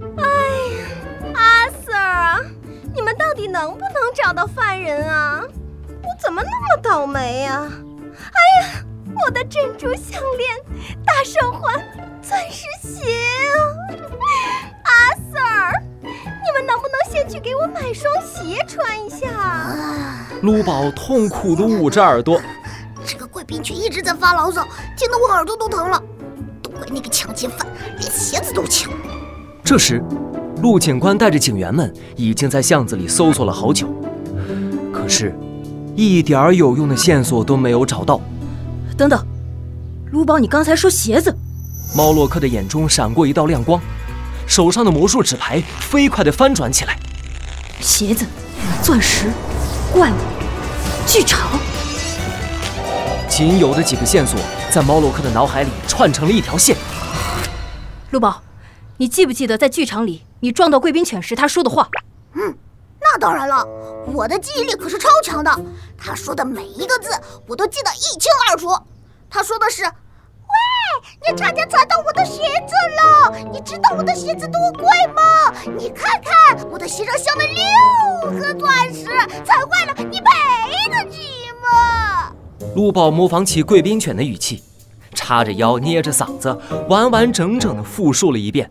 哎呀，阿 Sir 啊，你们到底能不能找到犯人啊？我怎么那么倒霉呀？哎呀，我的珍珠项链、大手环、钻石鞋啊！阿 Sir，你们能不能先去给我买双鞋穿一下？卢宝痛苦地捂着耳朵。这个贵宾犬一直在发牢骚，听得我耳朵都疼了。都怪那个抢劫犯，连鞋子都抢。这时，陆警官带着警员们已经在巷子里搜索了好久，可是，一点儿有用的线索都没有找到。等等，卢宝，你刚才说鞋子？猫洛克的眼中闪过一道亮光，手上的魔术纸牌飞快地翻转起来。鞋子、钻石、怪物、剧场。仅有的几个线索在猫洛克的脑海里串成了一条线。陆宝，你记不记得在剧场里你撞到贵宾犬时他说的话？嗯，那当然了，我的记忆力可是超强的。他说的每一个字我都记得一清二楚。他说的是：“喂，你差点踩到我的鞋子了！你知道我的鞋子多贵吗？你看看我的鞋上镶了六颗钻石，踩坏了你赔得起吗？”陆宝模仿起贵宾犬的语气，叉着腰，捏着嗓子，完完整整的复述了一遍。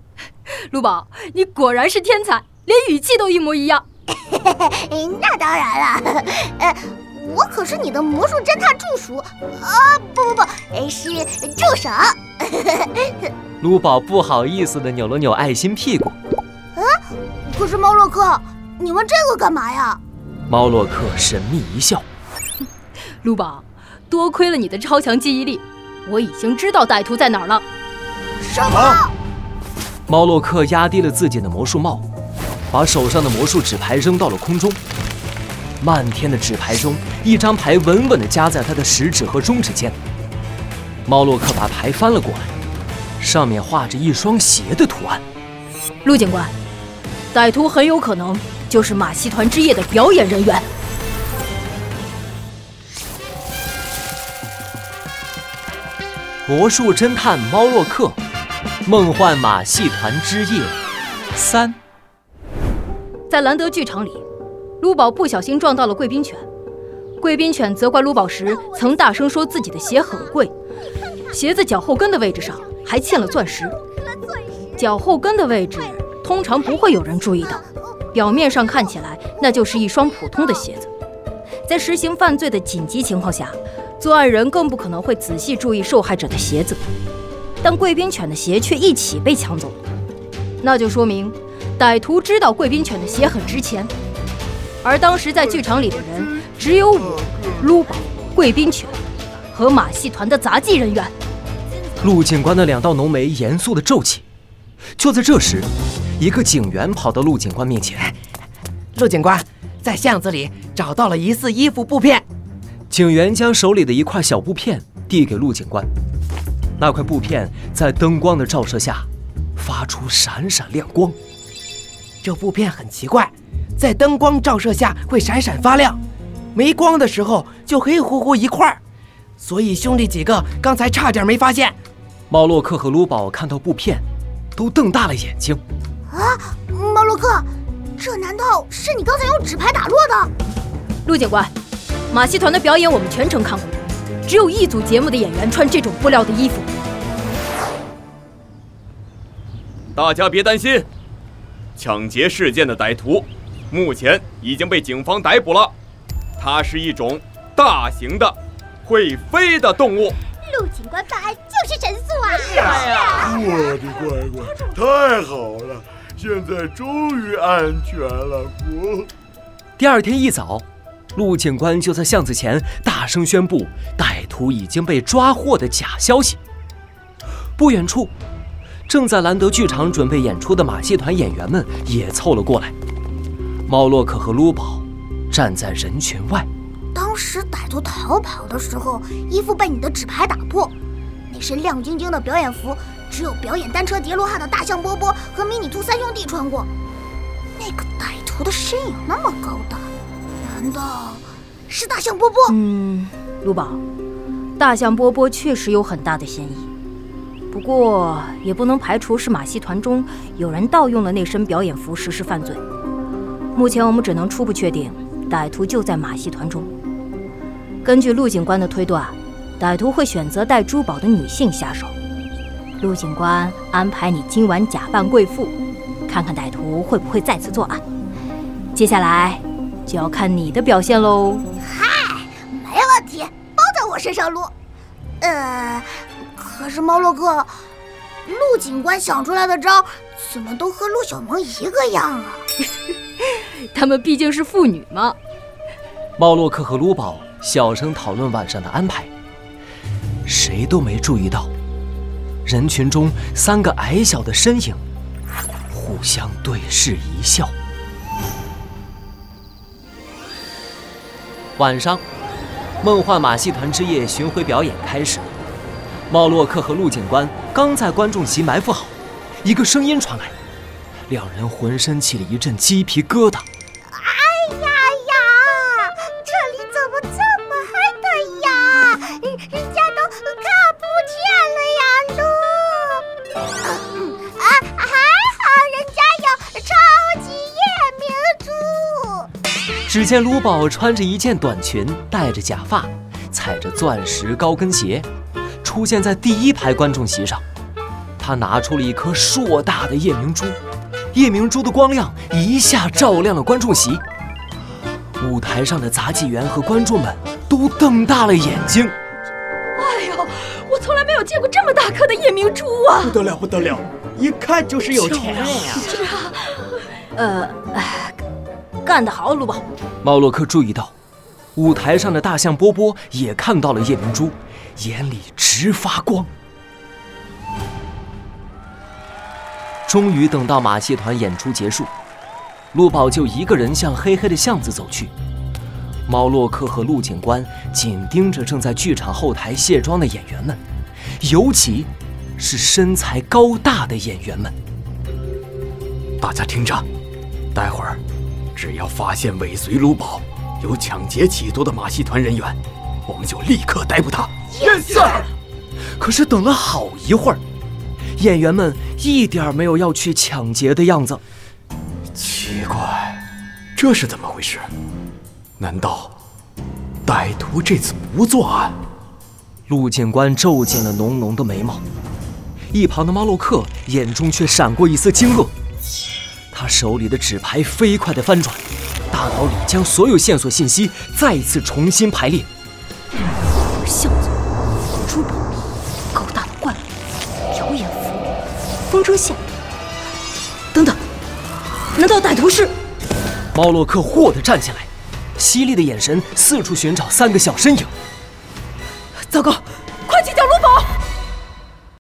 陆宝，你果然是天才，连语气都一模一样。那当然了，呃，我可是你的魔术侦探助手啊！不不不，是助手。陆宝不好意思的扭了扭爱心屁股。啊，可是猫洛克，你问这个干嘛呀？猫洛克神秘一笑。陆宝。多亏了你的超强记忆力，我已经知道歹徒在哪儿了。什么？猫洛克压低了自己的魔术帽，把手上的魔术纸牌扔到了空中。漫天的纸牌中，一张牌稳稳地夹在他的食指和中指间。猫洛克把牌翻了过来，上面画着一双鞋的图案。陆警官，歹徒很有可能就是马戏团之夜的表演人员。魔术侦探猫洛克，梦幻马戏团之夜三。在兰德剧场里，卢宝不小心撞到了贵宾犬。贵宾犬责怪卢宝时，曾大声说自己的鞋很贵，鞋子脚后跟的位置上还嵌了钻石。脚后跟的位置通常不会有人注意到，表面上看起来那就是一双普通的鞋子。在实行犯罪的紧急情况下。作案人更不可能会仔细注意受害者的鞋子，但贵宾犬的鞋却一起被抢走了，那就说明歹徒知道贵宾犬的鞋很值钱，而当时在剧场里的人只有我、卢宝、贵宾犬和马戏团的杂技人员。陆警官的两道浓眉严肃地皱起。就在这时，一个警员跑到陆警官面前：“陆警官，在巷子里找到了疑似衣服布片。”警员将手里的一块小布片递给陆警官，那块布片在灯光的照射下发出闪闪亮光。这布片很奇怪，在灯光照射下会闪闪发亮，没光的时候就黑乎乎一块儿，所以兄弟几个刚才差点没发现。猫洛克和卢宝看到布片，都瞪大了眼睛。啊，猫洛克，这难道是你刚才用纸牌打落的？陆警官。马戏团的表演我们全程看过，只有一组节目的演员穿这种布料的衣服。大家别担心，抢劫事件的歹徒目前已经被警方逮捕了。它是一种大型的会飞的动物。陆警官办案就是神速啊！是啊，我的乖乖，太好了，现在终于安全了。我第二天一早。陆警官就在巷子前大声宣布歹徒已经被抓获的假消息。不远处，正在兰德剧场准备演出的马戏团演员们也凑了过来。猫洛克和卢宝站在人群外。当时歹徒逃跑的时候，衣服被你的纸牌打破。那身亮晶晶的表演服，只有表演单车叠罗汉的大象波波和迷你兔三兄弟穿过。那个歹徒的身影那么高大。难道是大象波波？嗯，陆宝，大象波波确实有很大的嫌疑。不过也不能排除是马戏团中有人盗用了那身表演服实施犯罪。目前我们只能初步确定，歹徒就在马戏团中。根据陆警官的推断，歹徒会选择戴珠宝的女性下手。陆警官安排你今晚假扮贵妇，看看歹徒会不会再次作案。接下来就要看你的表现喽。嗨，没问题，包在我身上撸。呃，可是猫洛克，陆警官想出来的招怎么都和陆小萌一个样啊？他们毕竟是父女嘛。猫洛克和卢宝小声讨论晚上的安排，谁都没注意到，人群中三个矮小的身影互相对视一笑。晚上，梦幻马戏团之夜巡回表演开始。茂洛克和陆警官刚在观众席埋伏好，一个声音传来，两人浑身起了一阵鸡皮疙瘩。只见卢宝穿着一件短裙，戴着假发，踩着钻石高跟鞋，出现在第一排观众席上。他拿出了一颗硕大的夜明珠，夜明珠的光亮一下照亮了观众席。舞台上的杂技员和观众们都瞪大了眼睛。哎呦，我从来没有见过这么大颗的夜明珠啊！不得了，不得了，一看就是有钱人呀！呃，哎干得好，卢宝。猫洛克注意到，舞台上的大象波波也看到了夜明珠，眼里直发光。终于等到马戏团演出结束，陆宝就一个人向黑黑的巷子走去。猫洛克和陆警官紧盯着正在剧场后台卸妆的演员们，尤其是身材高大的演员们。大家听着，待会儿只要发现尾随卢宝、有抢劫企图的马戏团人员，我们就立刻逮捕他。Yes sir。可是等了好一会儿，演员们一点没有要去抢劫的样子。奇怪，这是怎么回事？难道歹徒这次不作案？陆警官皱紧了浓浓的眉毛，一旁的猫洛克眼中却闪过一丝惊愕。他手里的纸牌飞快地翻转，大脑里将所有线索信息再一次重新排列。巷子、珠宝、高大的怪物、表演服、风筝线，等等，难道歹徒是？猫洛克霍地站起来，犀利的眼神四处寻找三个小身影。糟糕，